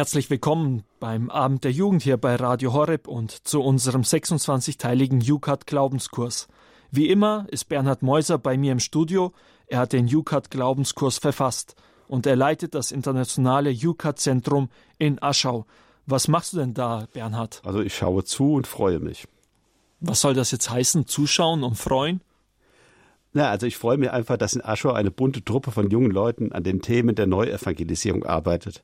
Herzlich willkommen beim Abend der Jugend hier bei Radio Horeb und zu unserem 26-teiligen UCAT Glaubenskurs. Wie immer ist Bernhard Meuser bei mir im Studio. Er hat den UCAT Glaubenskurs verfasst und er leitet das internationale UCAT Zentrum in Aschau. Was machst du denn da, Bernhard? Also ich schaue zu und freue mich. Was soll das jetzt heißen? Zuschauen und freuen? Na, also ich freue mich einfach, dass in Aschau eine bunte Truppe von jungen Leuten an den Themen der Neuevangelisierung arbeitet.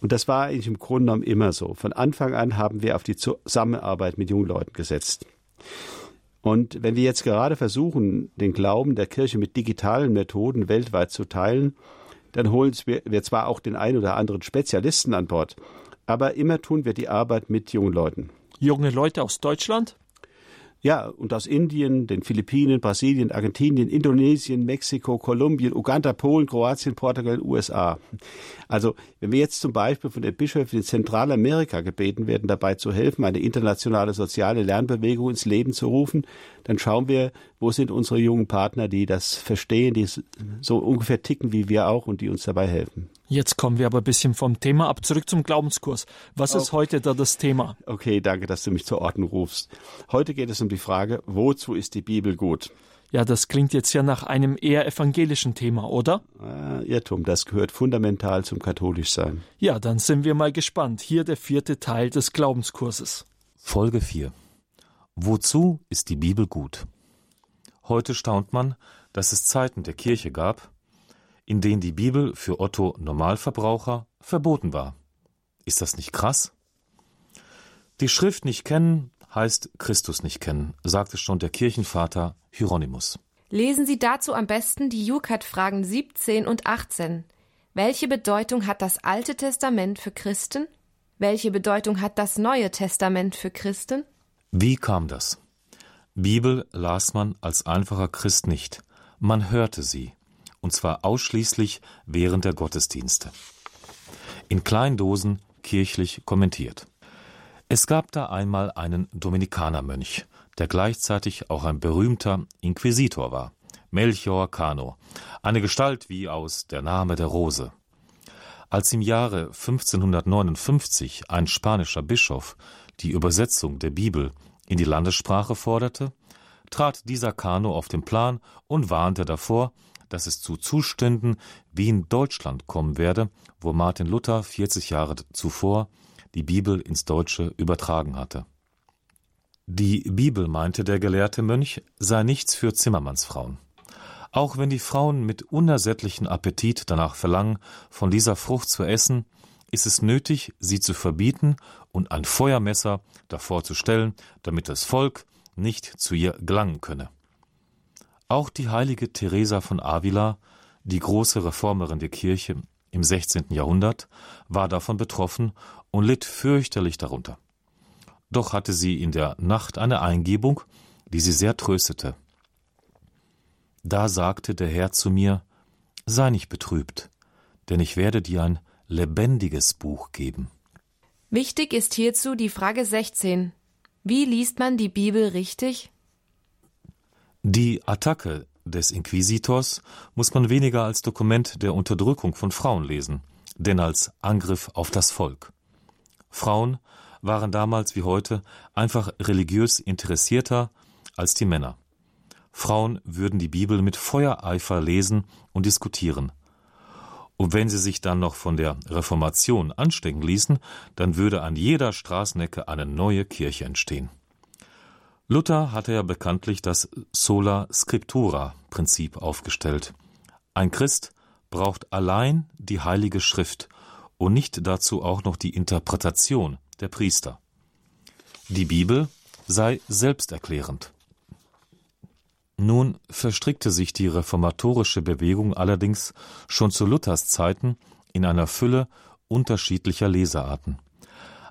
Und das war eigentlich im Grunde genommen immer so. Von Anfang an haben wir auf die Zusammenarbeit mit jungen Leuten gesetzt. Und wenn wir jetzt gerade versuchen, den Glauben der Kirche mit digitalen Methoden weltweit zu teilen, dann holen wir zwar auch den einen oder anderen Spezialisten an Bord, aber immer tun wir die Arbeit mit jungen Leuten. Junge Leute aus Deutschland? Ja, und aus Indien, den Philippinen, Brasilien, Argentinien, Indonesien, Mexiko, Kolumbien, Uganda, Polen, Kroatien, Portugal, USA. Also, wenn wir jetzt zum Beispiel von den Bischöfen in Zentralamerika gebeten werden, dabei zu helfen, eine internationale soziale Lernbewegung ins Leben zu rufen, dann schauen wir, wo sind unsere jungen Partner, die das verstehen, die so ungefähr ticken wie wir auch und die uns dabei helfen. Jetzt kommen wir aber ein bisschen vom Thema ab, zurück zum Glaubenskurs. Was ist heute da das Thema? Okay, danke, dass du mich zur Ordnung rufst. Heute geht es um die Frage, wozu ist die Bibel gut? Ja, das klingt jetzt ja nach einem eher evangelischen Thema, oder? Äh, Irrtum, das gehört fundamental zum Katholischsein. Ja, dann sind wir mal gespannt. Hier der vierte Teil des Glaubenskurses. Folge 4. Wozu ist die Bibel gut? Heute staunt man, dass es Zeiten der Kirche gab, in denen die Bibel für Otto Normalverbraucher verboten war. Ist das nicht krass? Die Schrift nicht kennen heißt Christus nicht kennen, sagte schon der Kirchenvater Hieronymus. Lesen Sie dazu am besten die Jukat-Fragen 17 und 18. Welche Bedeutung hat das Alte Testament für Christen? Welche Bedeutung hat das Neue Testament für Christen? Wie kam das? Bibel las man als einfacher Christ nicht, man hörte sie und zwar ausschließlich während der Gottesdienste. In Kleindosen kirchlich kommentiert. Es gab da einmal einen Dominikanermönch, der gleichzeitig auch ein berühmter Inquisitor war, Melchior Cano, eine Gestalt wie aus Der Name der Rose. Als im Jahre 1559 ein spanischer Bischof die Übersetzung der Bibel in die Landessprache forderte, trat dieser Cano auf den Plan und warnte davor, dass es zu Zuständen wie in Deutschland kommen werde, wo Martin Luther 40 Jahre zuvor die Bibel ins Deutsche übertragen hatte. Die Bibel, meinte der gelehrte Mönch, sei nichts für Zimmermannsfrauen. Auch wenn die Frauen mit unersättlichem Appetit danach verlangen, von dieser Frucht zu essen, ist es nötig, sie zu verbieten und ein Feuermesser davor zu stellen, damit das Volk nicht zu ihr gelangen könne. Auch die heilige Teresa von Avila, die große Reformerin der Kirche im 16. Jahrhundert, war davon betroffen und litt fürchterlich darunter. Doch hatte sie in der Nacht eine Eingebung, die sie sehr tröstete. Da sagte der Herr zu mir, Sei nicht betrübt, denn ich werde dir ein lebendiges Buch geben. Wichtig ist hierzu die Frage 16. Wie liest man die Bibel richtig? Die Attacke des Inquisitors muss man weniger als Dokument der Unterdrückung von Frauen lesen, denn als Angriff auf das Volk. Frauen waren damals wie heute einfach religiös interessierter als die Männer. Frauen würden die Bibel mit Feuereifer lesen und diskutieren. Und wenn sie sich dann noch von der Reformation anstecken ließen, dann würde an jeder Straßenecke eine neue Kirche entstehen. Luther hatte ja bekanntlich das Sola Scriptura Prinzip aufgestellt. Ein Christ braucht allein die Heilige Schrift und nicht dazu auch noch die Interpretation der Priester. Die Bibel sei selbsterklärend. Nun verstrickte sich die reformatorische Bewegung allerdings schon zu Luthers Zeiten in einer Fülle unterschiedlicher Lesearten.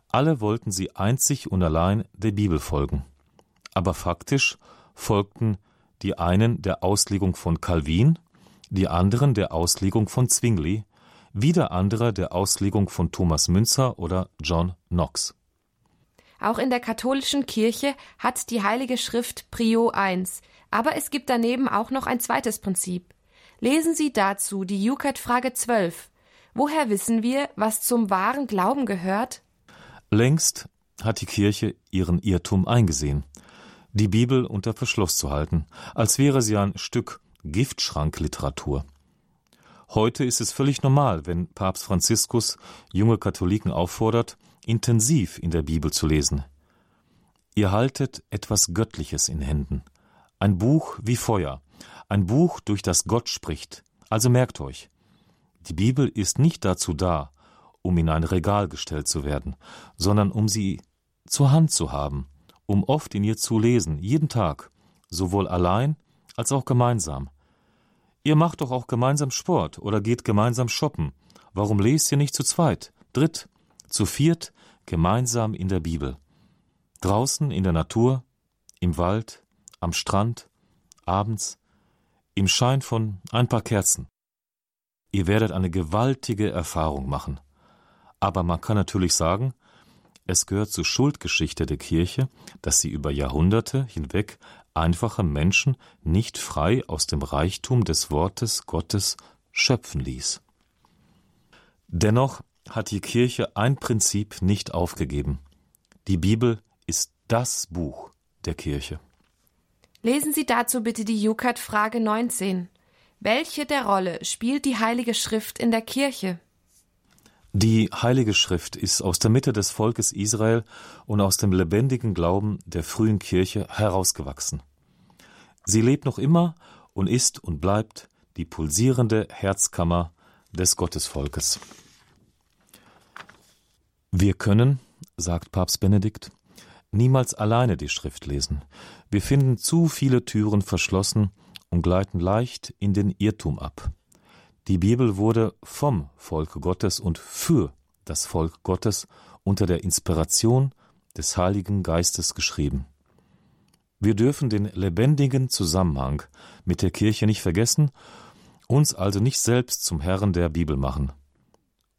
Alle wollten sie einzig und allein der Bibel folgen aber faktisch folgten die einen der Auslegung von Calvin, die anderen der Auslegung von Zwingli, wieder andere der Auslegung von Thomas Münzer oder John Knox. Auch in der katholischen Kirche hat die Heilige Schrift Prio 1, aber es gibt daneben auch noch ein zweites Prinzip. Lesen Sie dazu die Jukat Frage 12. Woher wissen wir, was zum wahren Glauben gehört? Längst hat die Kirche ihren Irrtum eingesehen, die Bibel unter Verschluss zu halten, als wäre sie ein Stück Giftschrankliteratur. Heute ist es völlig normal, wenn Papst Franziskus junge Katholiken auffordert, intensiv in der Bibel zu lesen. Ihr haltet etwas Göttliches in Händen, ein Buch wie Feuer, ein Buch, durch das Gott spricht. Also merkt euch, die Bibel ist nicht dazu da, um in ein Regal gestellt zu werden, sondern um sie zur Hand zu haben, um oft in ihr zu lesen, jeden Tag, sowohl allein als auch gemeinsam. Ihr macht doch auch gemeinsam Sport oder geht gemeinsam shoppen. Warum lest ihr nicht zu zweit, dritt, zu viert, gemeinsam in der Bibel? Draußen in der Natur, im Wald, am Strand, abends, im Schein von ein paar Kerzen. Ihr werdet eine gewaltige Erfahrung machen. Aber man kann natürlich sagen, es gehört zur Schuldgeschichte der Kirche, dass sie über Jahrhunderte hinweg einfache Menschen nicht frei aus dem Reichtum des Wortes Gottes schöpfen ließ. Dennoch hat die Kirche ein Prinzip nicht aufgegeben. Die Bibel ist das Buch der Kirche. Lesen Sie dazu bitte die Jukat Frage 19. Welche der Rolle spielt die Heilige Schrift in der Kirche? Die Heilige Schrift ist aus der Mitte des Volkes Israel und aus dem lebendigen Glauben der frühen Kirche herausgewachsen. Sie lebt noch immer und ist und bleibt die pulsierende Herzkammer des Gottesvolkes. Wir können, sagt Papst Benedikt, niemals alleine die Schrift lesen. Wir finden zu viele Türen verschlossen und gleiten leicht in den Irrtum ab. Die Bibel wurde vom Volk Gottes und für das Volk Gottes unter der Inspiration des Heiligen Geistes geschrieben. Wir dürfen den lebendigen Zusammenhang mit der Kirche nicht vergessen, uns also nicht selbst zum Herrn der Bibel machen.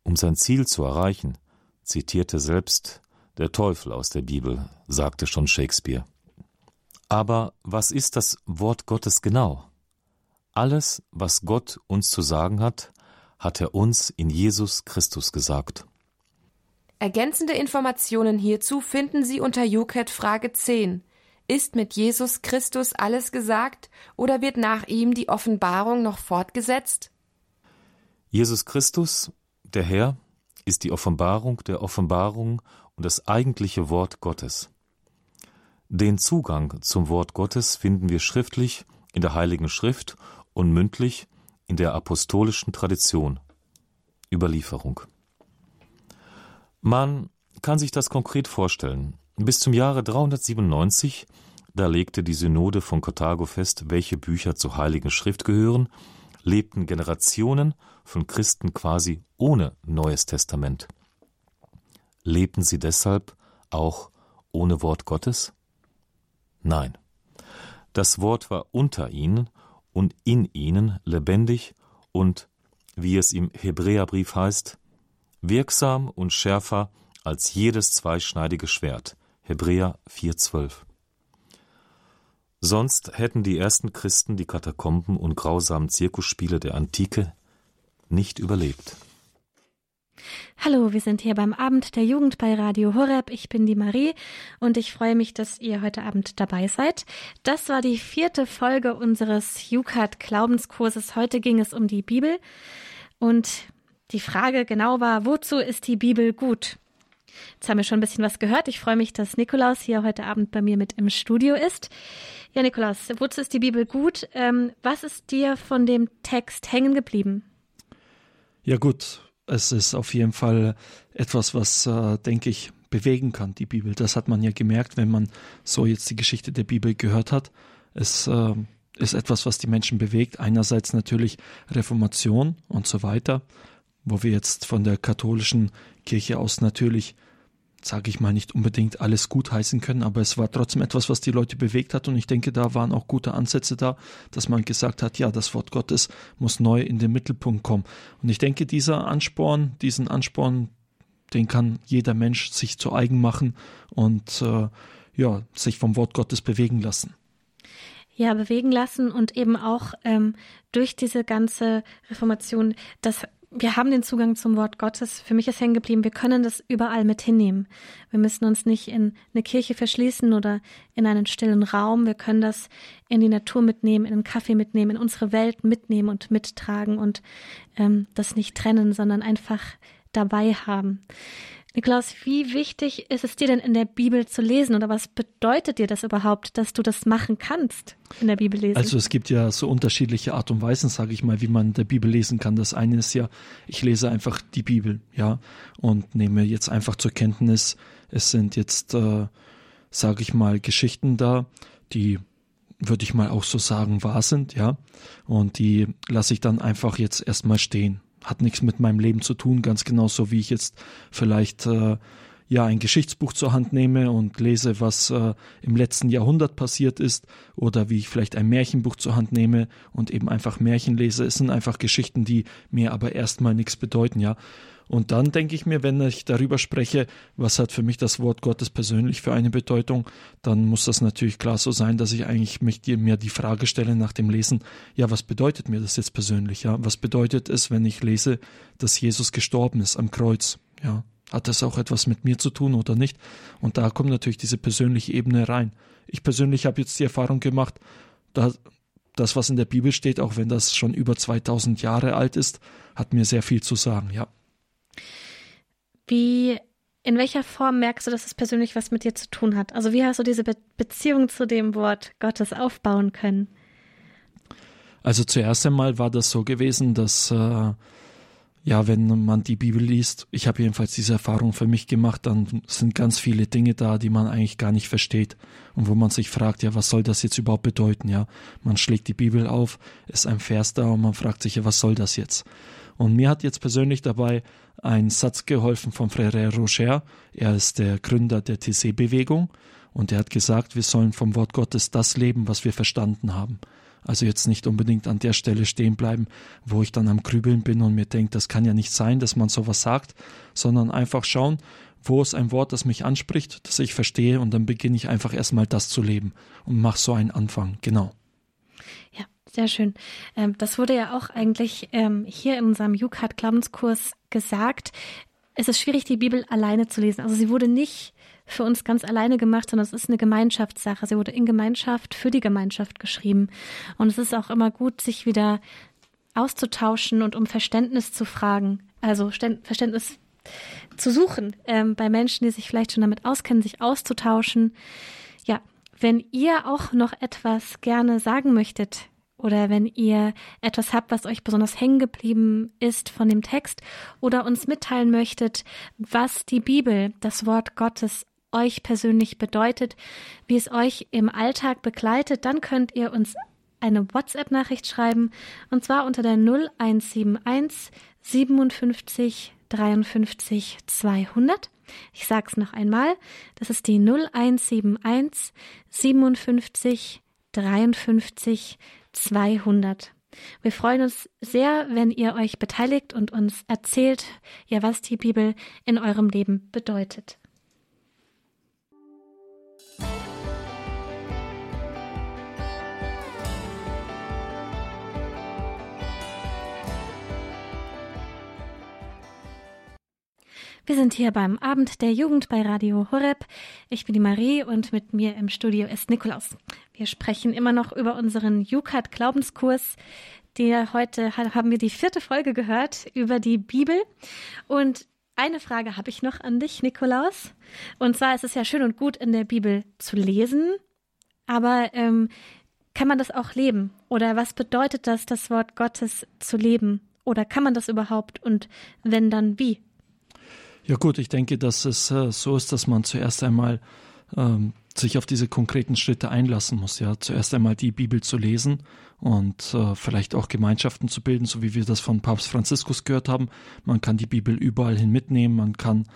Um sein Ziel zu erreichen, zitierte selbst der Teufel aus der Bibel, sagte schon Shakespeare. Aber was ist das Wort Gottes genau? Alles, was Gott uns zu sagen hat, hat er uns in Jesus Christus gesagt. Ergänzende Informationen hierzu finden Sie unter UCAT Frage 10. Ist mit Jesus Christus alles gesagt oder wird nach ihm die Offenbarung noch fortgesetzt? Jesus Christus, der Herr, ist die Offenbarung der Offenbarung und das eigentliche Wort Gottes. Den Zugang zum Wort Gottes finden wir schriftlich in der Heiligen Schrift und mündlich in der apostolischen Tradition Überlieferung. Man kann sich das konkret vorstellen. Bis zum Jahre 397, da legte die Synode von Karthago fest, welche Bücher zur Heiligen Schrift gehören, lebten Generationen von Christen quasi ohne Neues Testament. Lebten sie deshalb auch ohne Wort Gottes? Nein. Das Wort war unter ihnen und in ihnen lebendig und, wie es im Hebräerbrief heißt, wirksam und schärfer als jedes zweischneidige Schwert. Hebräer 4,12. Sonst hätten die ersten Christen die Katakomben und grausamen Zirkusspiele der Antike nicht überlebt. Hallo, wir sind hier beim Abend der Jugend bei Radio Horeb. Ich bin die Marie und ich freue mich, dass ihr heute Abend dabei seid. Das war die vierte Folge unseres Jukat Glaubenskurses. Heute ging es um die Bibel und die Frage genau war, wozu ist die Bibel gut? Jetzt haben wir schon ein bisschen was gehört. Ich freue mich, dass Nikolaus hier heute Abend bei mir mit im Studio ist. Ja, Nikolaus, wozu ist die Bibel gut? Ähm, was ist dir von dem Text hängen geblieben? Ja gut, es ist auf jeden Fall etwas, was, äh, denke ich, bewegen kann, die Bibel. Das hat man ja gemerkt, wenn man so jetzt die Geschichte der Bibel gehört hat. Es äh, ist etwas, was die Menschen bewegt. Einerseits natürlich Reformation und so weiter, wo wir jetzt von der katholischen Kirche aus natürlich sage ich mal, nicht unbedingt alles gut heißen können, aber es war trotzdem etwas, was die Leute bewegt hat und ich denke, da waren auch gute Ansätze da, dass man gesagt hat, ja, das Wort Gottes muss neu in den Mittelpunkt kommen. Und ich denke, dieser Ansporn, diesen Ansporn, den kann jeder Mensch sich zu eigen machen und äh, ja, sich vom Wort Gottes bewegen lassen. Ja, bewegen lassen und eben auch ähm, durch diese ganze Reformation das wir haben den Zugang zum Wort Gottes. Für mich ist hängen geblieben, wir können das überall mit hinnehmen. Wir müssen uns nicht in eine Kirche verschließen oder in einen stillen Raum. Wir können das in die Natur mitnehmen, in den Kaffee mitnehmen, in unsere Welt mitnehmen und mittragen und ähm, das nicht trennen, sondern einfach dabei haben. Niklaus, wie wichtig ist es dir denn in der Bibel zu lesen oder was bedeutet dir das überhaupt, dass du das machen kannst, in der Bibel lesen? Also es gibt ja so unterschiedliche Art und Weisen, sage ich mal, wie man der Bibel lesen kann. Das eine ist ja, ich lese einfach die Bibel, ja, und nehme jetzt einfach zur Kenntnis, es sind jetzt, äh, sage ich mal, Geschichten da, die würde ich mal auch so sagen, wahr sind, ja, und die lasse ich dann einfach jetzt erstmal stehen hat nichts mit meinem Leben zu tun, ganz genauso wie ich jetzt vielleicht äh, ja ein Geschichtsbuch zur Hand nehme und lese, was äh, im letzten Jahrhundert passiert ist, oder wie ich vielleicht ein Märchenbuch zur Hand nehme und eben einfach Märchen lese. Es sind einfach Geschichten, die mir aber erstmal nichts bedeuten, ja. Und dann denke ich mir, wenn ich darüber spreche, was hat für mich das Wort Gottes persönlich für eine Bedeutung, dann muss das natürlich klar so sein, dass ich eigentlich mich, mir die Frage stelle nach dem Lesen, ja, was bedeutet mir das jetzt persönlich? Ja, was bedeutet es, wenn ich lese, dass Jesus gestorben ist am Kreuz? Ja, hat das auch etwas mit mir zu tun oder nicht? Und da kommt natürlich diese persönliche Ebene rein. Ich persönlich habe jetzt die Erfahrung gemacht, da das, was in der Bibel steht, auch wenn das schon über 2000 Jahre alt ist, hat mir sehr viel zu sagen, ja. Wie, in welcher Form merkst du, dass es persönlich was mit dir zu tun hat? Also wie hast du diese Be Beziehung zu dem Wort Gottes aufbauen können? Also zuerst einmal war das so gewesen, dass äh, ja, wenn man die Bibel liest, ich habe jedenfalls diese Erfahrung für mich gemacht, dann sind ganz viele Dinge da, die man eigentlich gar nicht versteht und wo man sich fragt, ja, was soll das jetzt überhaupt bedeuten? Ja, man schlägt die Bibel auf, ist ein Vers da und man fragt sich, ja, was soll das jetzt? Und mir hat jetzt persönlich dabei ein Satz geholfen von Frère Rocher. Er ist der Gründer der TC-Bewegung und er hat gesagt, wir sollen vom Wort Gottes das leben, was wir verstanden haben. Also jetzt nicht unbedingt an der Stelle stehen bleiben, wo ich dann am Grübeln bin und mir denke, das kann ja nicht sein, dass man sowas sagt, sondern einfach schauen, wo ist ein Wort, das mich anspricht, das ich verstehe und dann beginne ich einfach erstmal das zu leben und mache so einen Anfang. Genau. Ja, sehr schön. Ähm, das wurde ja auch eigentlich ähm, hier in unserem UCAT Glaubenskurs gesagt. Es ist schwierig, die Bibel alleine zu lesen. Also sie wurde nicht für uns ganz alleine gemacht, sondern es ist eine Gemeinschaftssache. Sie wurde in Gemeinschaft für die Gemeinschaft geschrieben. Und es ist auch immer gut, sich wieder auszutauschen und um Verständnis zu fragen. Also Verständnis zu suchen ähm, bei Menschen, die sich vielleicht schon damit auskennen, sich auszutauschen. Ja, wenn ihr auch noch etwas gerne sagen möchtet, oder wenn ihr etwas habt, was euch besonders hängen geblieben ist von dem Text oder uns mitteilen möchtet, was die Bibel, das Wort Gottes euch persönlich bedeutet, wie es euch im Alltag begleitet, dann könnt ihr uns eine WhatsApp-Nachricht schreiben und zwar unter der 0171 57 53 200. Ich sag's noch einmal. Das ist die 0171 57 53 200. Wir freuen uns sehr, wenn ihr euch beteiligt und uns erzählt, ja, was die Bibel in eurem Leben bedeutet. Wir sind hier beim Abend der Jugend bei Radio Horeb. Ich bin die Marie und mit mir im Studio ist Nikolaus. Wir sprechen immer noch über unseren Jukat Glaubenskurs. Der heute haben wir die vierte Folge gehört über die Bibel. Und eine Frage habe ich noch an dich, Nikolaus. Und zwar ist es ja schön und gut, in der Bibel zu lesen, aber ähm, kann man das auch leben? Oder was bedeutet das, das Wort Gottes zu leben? Oder kann man das überhaupt? Und wenn dann, wie? Ja gut, ich denke, dass es äh, so ist, dass man zuerst einmal ähm, sich auf diese konkreten Schritte einlassen muss. Ja, zuerst einmal die Bibel zu lesen und äh, vielleicht auch Gemeinschaften zu bilden, so wie wir das von Papst Franziskus gehört haben. Man kann die Bibel überall hin mitnehmen, man kann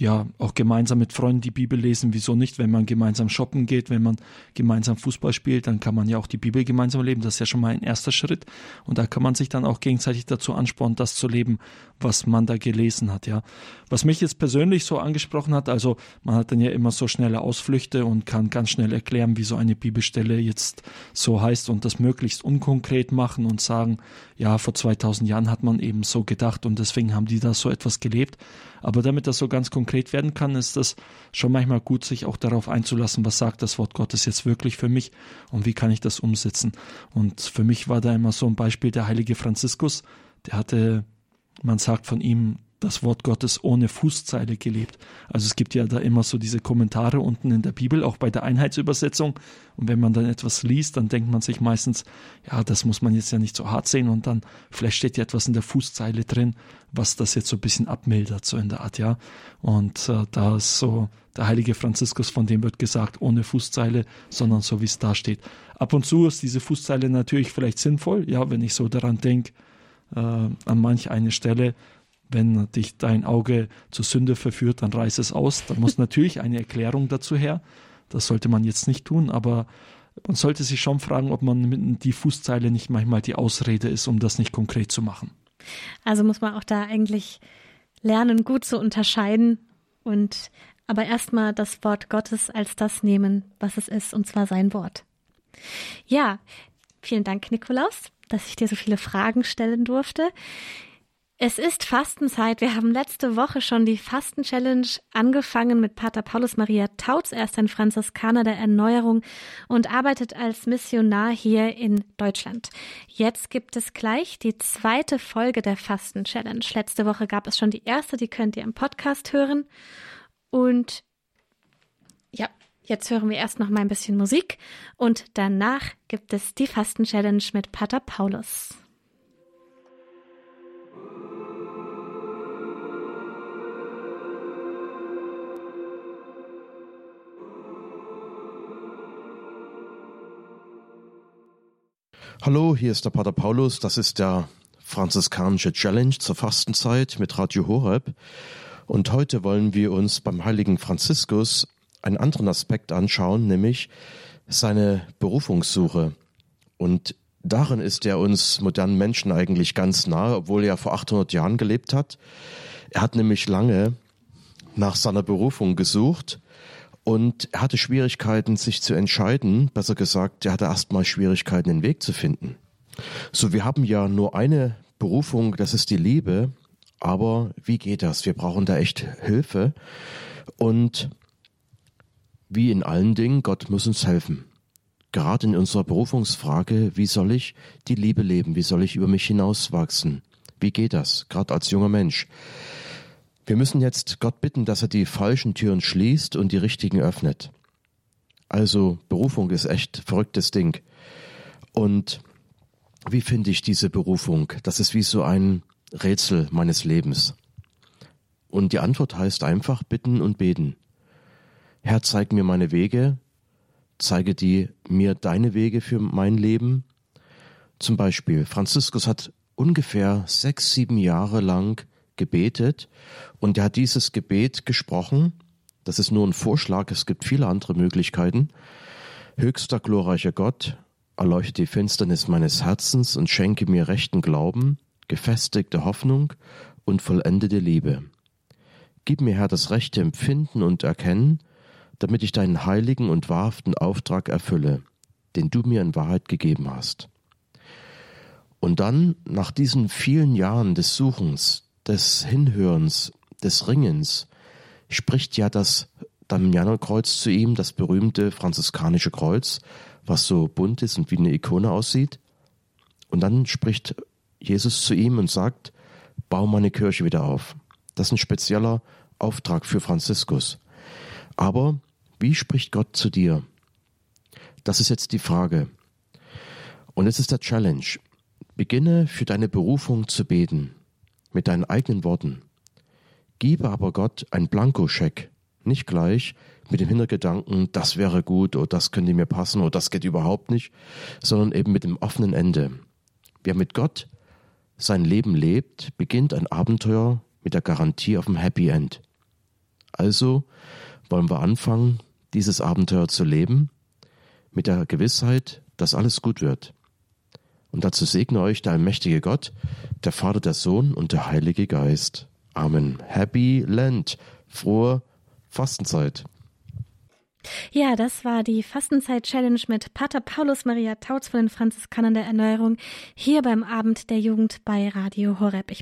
ja, auch gemeinsam mit Freunden die Bibel lesen. Wieso nicht? Wenn man gemeinsam shoppen geht, wenn man gemeinsam Fußball spielt, dann kann man ja auch die Bibel gemeinsam leben. Das ist ja schon mal ein erster Schritt. Und da kann man sich dann auch gegenseitig dazu anspornen, das zu leben, was man da gelesen hat, ja. Was mich jetzt persönlich so angesprochen hat, also man hat dann ja immer so schnelle Ausflüchte und kann ganz schnell erklären, wie so eine Bibelstelle jetzt so heißt und das möglichst unkonkret machen und sagen, ja, vor 2000 Jahren hat man eben so gedacht und deswegen haben die da so etwas gelebt. Aber damit das so ganz konkret werden kann, ist das schon manchmal gut, sich auch darauf einzulassen, was sagt das Wort Gottes jetzt wirklich für mich und wie kann ich das umsetzen. Und für mich war da immer so ein Beispiel der heilige Franziskus, der hatte, man sagt von ihm, das Wort Gottes ohne Fußzeile gelebt. Also es gibt ja da immer so diese Kommentare unten in der Bibel, auch bei der Einheitsübersetzung. Und wenn man dann etwas liest, dann denkt man sich meistens, ja, das muss man jetzt ja nicht so hart sehen. Und dann vielleicht steht ja etwas in der Fußzeile drin, was das jetzt so ein bisschen abmildert, so in der Art, ja. Und äh, da ist so der heilige Franziskus, von dem wird gesagt, ohne Fußzeile, sondern so wie es da steht. Ab und zu ist diese Fußzeile natürlich vielleicht sinnvoll, ja, wenn ich so daran denke, äh, an manch eine Stelle, wenn dich dein Auge zur Sünde verführt, dann reiß es aus. Da muss natürlich eine Erklärung dazu her. Das sollte man jetzt nicht tun, aber man sollte sich schon fragen, ob man mit die Fußzeile nicht manchmal die Ausrede ist, um das nicht konkret zu machen. Also muss man auch da eigentlich lernen, gut zu unterscheiden und aber erstmal das Wort Gottes als das nehmen, was es ist, und zwar sein Wort. Ja, vielen Dank, Nikolaus, dass ich dir so viele Fragen stellen durfte. Es ist Fastenzeit. Wir haben letzte Woche schon die Fasten-Challenge angefangen mit Pater Paulus Maria Tautz. Er ist ein Franziskaner der Erneuerung und arbeitet als Missionar hier in Deutschland. Jetzt gibt es gleich die zweite Folge der Fasten-Challenge. Letzte Woche gab es schon die erste, die könnt ihr im Podcast hören. Und ja, jetzt hören wir erst noch mal ein bisschen Musik und danach gibt es die Fasten-Challenge mit Pater Paulus. Hallo, hier ist der Pater Paulus. Das ist der franziskanische Challenge zur Fastenzeit mit Radio Horeb. Und heute wollen wir uns beim heiligen Franziskus einen anderen Aspekt anschauen, nämlich seine Berufungssuche. Und darin ist er uns modernen Menschen eigentlich ganz nahe, obwohl er vor 800 Jahren gelebt hat. Er hat nämlich lange nach seiner Berufung gesucht und er hatte Schwierigkeiten, sich zu entscheiden. Besser gesagt, er hatte erstmal Schwierigkeiten, den Weg zu finden. So, wir haben ja nur eine Berufung, das ist die Liebe. Aber wie geht das? Wir brauchen da echt Hilfe. Und wie in allen Dingen, Gott muss uns helfen. Gerade in unserer Berufungsfrage, wie soll ich die Liebe leben? Wie soll ich über mich hinauswachsen? Wie geht das? Gerade als junger Mensch. Wir müssen jetzt Gott bitten, dass er die falschen Türen schließt und die richtigen öffnet. Also Berufung ist echt verrücktes Ding. Und wie finde ich diese Berufung? Das ist wie so ein Rätsel meines Lebens. Und die Antwort heißt einfach bitten und beten. Herr, zeig mir meine Wege, zeige die mir deine Wege für mein Leben. Zum Beispiel, Franziskus hat ungefähr sechs, sieben Jahre lang gebetet und er hat dieses Gebet gesprochen. Das ist nur ein Vorschlag, es gibt viele andere Möglichkeiten. Höchster glorreicher Gott, erleuchte die Finsternis meines Herzens und schenke mir rechten Glauben, gefestigte Hoffnung und vollendete Liebe. Gib mir, Herr, das rechte Empfinden und Erkennen, damit ich deinen heiligen und wahrhaften Auftrag erfülle, den du mir in Wahrheit gegeben hast. Und dann, nach diesen vielen Jahren des Suchens, des Hinhörens, des Ringens, spricht ja das Damianerkreuz zu ihm, das berühmte franziskanische Kreuz, was so bunt ist und wie eine Ikone aussieht. Und dann spricht Jesus zu ihm und sagt, bau meine Kirche wieder auf. Das ist ein spezieller Auftrag für Franziskus. Aber wie spricht Gott zu dir? Das ist jetzt die Frage. Und es ist der Challenge. Beginne für deine Berufung zu beten mit deinen eigenen Worten. Gebe aber Gott ein Blankoscheck, nicht gleich mit dem Hintergedanken, das wäre gut oder das könnte mir passen oder das geht überhaupt nicht, sondern eben mit dem offenen Ende. Wer mit Gott sein Leben lebt, beginnt ein Abenteuer mit der Garantie auf ein Happy End. Also wollen wir anfangen, dieses Abenteuer zu leben, mit der Gewissheit, dass alles gut wird. Und dazu segne euch der allmächtige Gott, der Vater, der Sohn und der Heilige Geist. Amen. Happy Lent. Frohe Fastenzeit. Ja, das war die Fastenzeit-Challenge mit Pater Paulus Maria Tautz von den Franziskanern der Erneuerung hier beim Abend der Jugend bei Radio Horeb. Ich